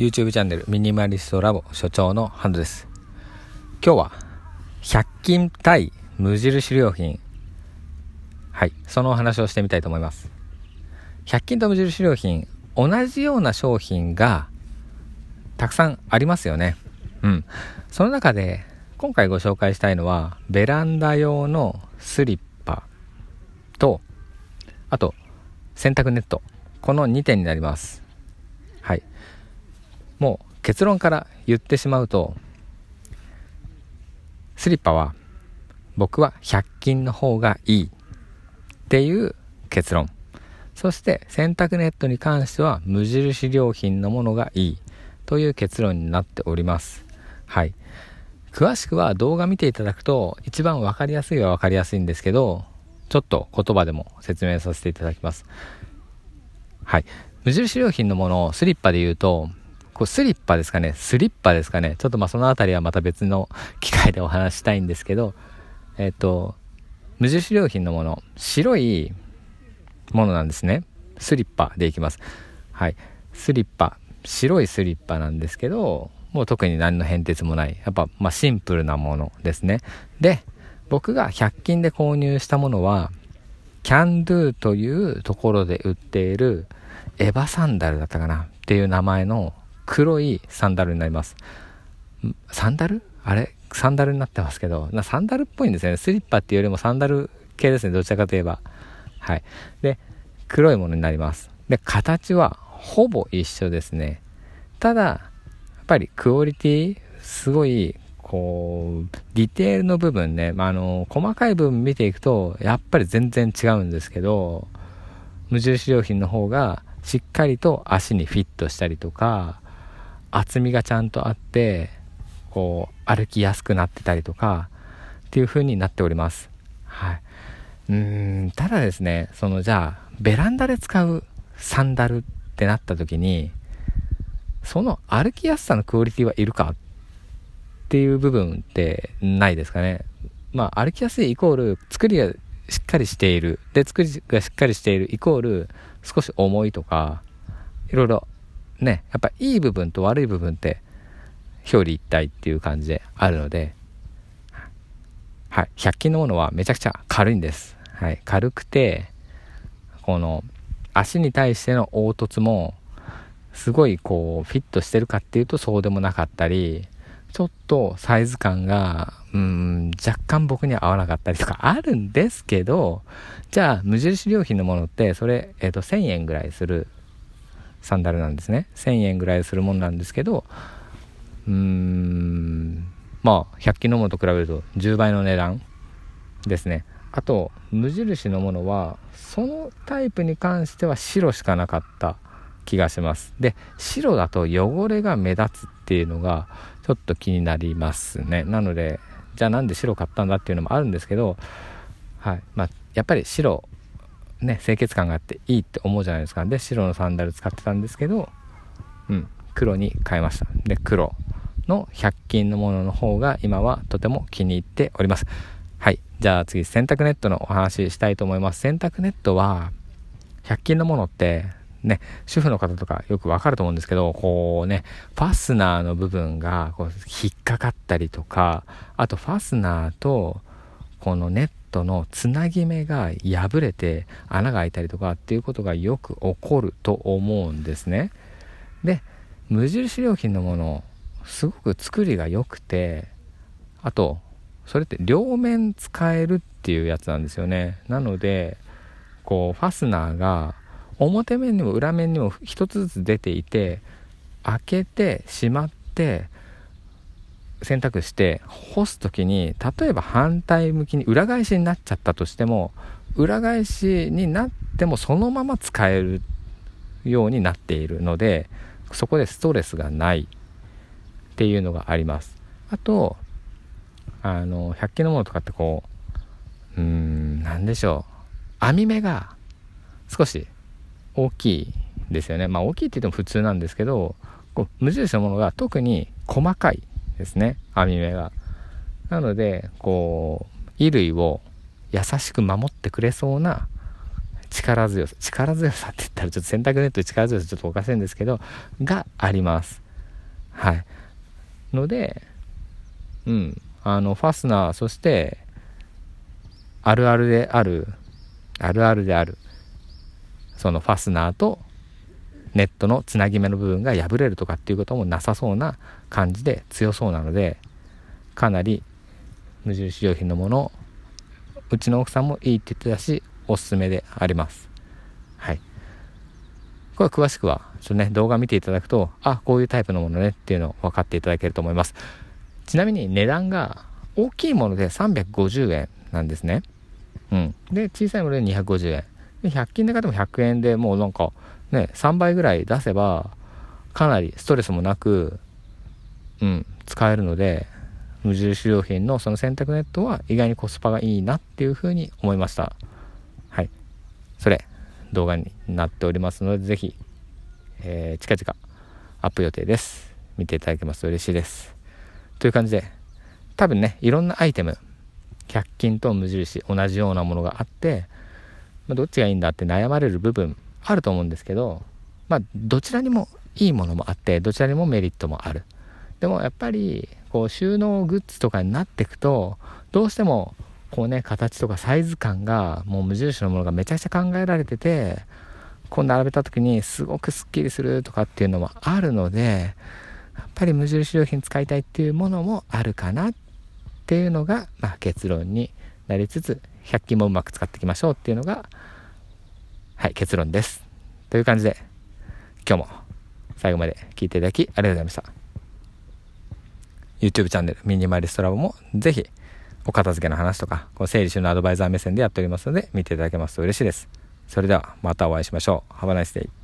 YouTube チャンネルミニマリストラボ所長のハンドです。今日は100均対無印良品。はいそのお話をしてみたいと思います。100均と無印良品同じような商品がたくさんありますよね。うん。その中で今回ご紹介したいのはベランダ用のスリッパ。とあと洗濯ネット。この2点になります。はい。もう結論から言ってしまうとスリッパは僕は100均の方がいいっていう結論。そして洗濯ネットに関しては無印良品のものがいいという結論になっております。はい。詳しくは動画見ていただくと一番分かりやすいは分かりやすいんですけどちょっと言葉でも説明させていただきます。はい。無印良品のものをスリッパで言うとこうスリッパですかねスリッパですかねちょっとまあその辺りはまた別の機会でお話したいんですけど、えっ、と、無印良品のもの、白いものなんですね。スリッパでいきます。はい。スリッパ、白いスリッパなんですけど、もう特に何の変哲もない。やっぱ、まあ、シンプルなものですね。で、僕が100均で購入したものは、キャンドゥというところで売っているエヴァサンダルだったかなっていう名前の黒いサンダルになります。サンダル？あれ？サンダルになってますけど、なサンダルっぽいんですよね。スリッパっていうよりもサンダル系ですね。どちらかといえば。はい。で、黒いものになります。で、形はほぼ一緒ですね。ただ、やっぱりクオリティ、すごい、こう、ディテールの部分ね、まあ、あの、細かい部分見ていくと、やっぱり全然違うんですけど、無印良品の方がしっかりと足にフィットしたりとか、厚みがちゃんとあってこう歩きやすくなってたりとかっていう風になっております。はい。うんただですねそのじゃあベランダで使うサンダルってなった時にその歩きやすさのクオリティはいるか？っていう部分ってないですかね。まあ歩きやすいイコール作りがしっかりしている。で作りがしっかりしているイコール少し重いとかいろいろね、やっぱいい部分と悪い部分って表裏一体っていう感じであるので、はい、100均のものはめちゃくちゃ軽いんです。はい、軽くて、この足に対しての凹凸もすごいこうフィットしてるかっていうとそうでもなかったり、ちょっとサイズ感が、うん、若干僕には合わなかったりとかあるんですけど、じゃあ無印良品のものって、それ、えっ、ー、と、1000円ぐらいするサンダルなんですね。1000円ぐらいするものなんですけどうーんまあ100均のものと比べると10倍の値段ですね。あと無印のものはそのタイプに関しては白しかなかった気がします。で白だと汚れが目立つっていうのがちょっと気になりますね。なのでじゃあなんで白買ったんだっていうのもあるんですけどはい。まあ、やっぱり白ね、清潔感があっていいって思うじゃないですか。で、白のサンダル使ってたんですけど、うん、黒に変えました。で、黒の100均のものの方が今はとても気に入っております。はい。じゃあ次、洗濯ネットのお話ししたいと思います。洗濯ネットは、100均のものって、ね、主婦の方とかよくわかると思うんですけど、こうね、ファスナーの部分がこう引っかかったりとか、あとファスナーとこのネットのつなぎ目が破れて穴が開いたりとかっていうことがよく起こると思うんですね。で無印良品のものすごく作りが良くてあとそれって両面使えるっていうやつなんですよね。なのでこうファスナーが表面にも裏面にも1つずつ出ていて開けてしまって洗濯して干す時に例えば反対向きに裏返しになっちゃったとしても裏返しになってもそのまま使えるようになっているのでそこでストレスがない。っていうのがあります。あとあの100均のものとかってこううーん何でしょう。網目が少し大きいですよね。まあ大きいって言っても普通なんですけどこう無印のものが特に細かい。ですね網目が。なのでこう衣類を優しく守ってくれそうな力強さ力強さって言ったらちょっと洗濯ネット力強さちょっとおかしいんですけどがあります。はい。のでうん。あのファスナーそしてあるあるであるあるあるであるそのファスナーとネットのつなぎ目の部分が破れるとかっていうこともなさそうな感じで強そうなのでかなり無印良品のものうちの奥さんもいいって言ってたしおすすめであります。はい。これ詳しくはちょっとね動画見ていただくとあこういうタイプのものねっていうのを分かっていただけると思います。ちなみに値段が大きいもので350円なんですね。うん。で小さいもので250円。で100均で買っても100円でもうなんかね3倍ぐらい出せばかなりストレスもなくうん使えるので無印良品のその洗濯ネットは意外にコスパがいいなっていうふうに思いました。はい。それ動画になっておりますのでぜひ、えー、近々アップ予定です。見ていただけますと嬉しいです。という感じで多分ねいろんなアイテム100均と無印同じようなものがあって、まあ、どっちがいいんだって悩まれる部分あると思うんですけどまあどちらにもいいものもあってどちらにもメリットもある。でもやっぱりこう収納グッズとかになっていくとどうしてもこうね形とかサイズ感がもう無印のものがめちゃくちゃ考えられててこう並べた時にすごくすっきりするとかっていうのもあるのでやっぱり無印良品使いたいっていうものもあるかなっていうのが、まあ、結論になりつつ100均もうまく使っていきましょうっていうのがはい結論ですという感じで今日も最後まで聞いていただきありがとうございました YouTube チャンネルミニマリストラボもぜひお片付けの話とか、この整理収納アドバイザー目線でやっておりますので見ていただけますと嬉しいです。それではまたお会いしましょう。Have a nice day.